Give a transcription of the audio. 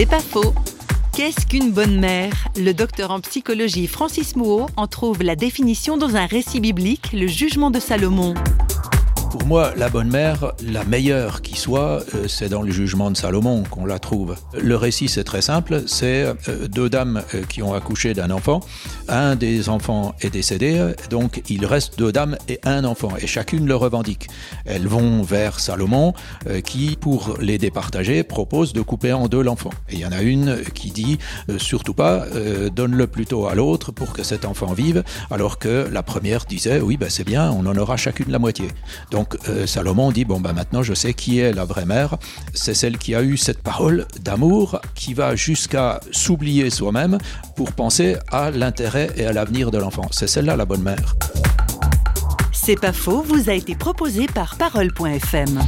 C'est pas faux. Qu'est-ce qu'une bonne mère? Le docteur en psychologie Francis Mouot en trouve la définition dans un récit biblique, le jugement de Salomon. Pour moi, la bonne mère, la meilleure qui soit, euh, c'est dans le jugement de Salomon qu'on la trouve. Le récit, c'est très simple, c'est euh, deux dames euh, qui ont accouché d'un enfant. Un des enfants est décédé, donc il reste deux dames et un enfant, et chacune le revendique. Elles vont vers Salomon, qui, pour les départager, propose de couper en deux l'enfant. Et il y en a une qui dit, surtout pas, donne-le plutôt à l'autre pour que cet enfant vive, alors que la première disait, oui, ben c'est bien, on en aura chacune la moitié. Donc euh, Salomon dit, bon, ben maintenant je sais qui est la vraie mère. C'est celle qui a eu cette parole d'amour qui va jusqu'à s'oublier soi-même pour penser à l'intérêt et à l'avenir de l'enfant. C'est celle-là la bonne mère. C'est pas faux, vous a été proposé par parole.fm.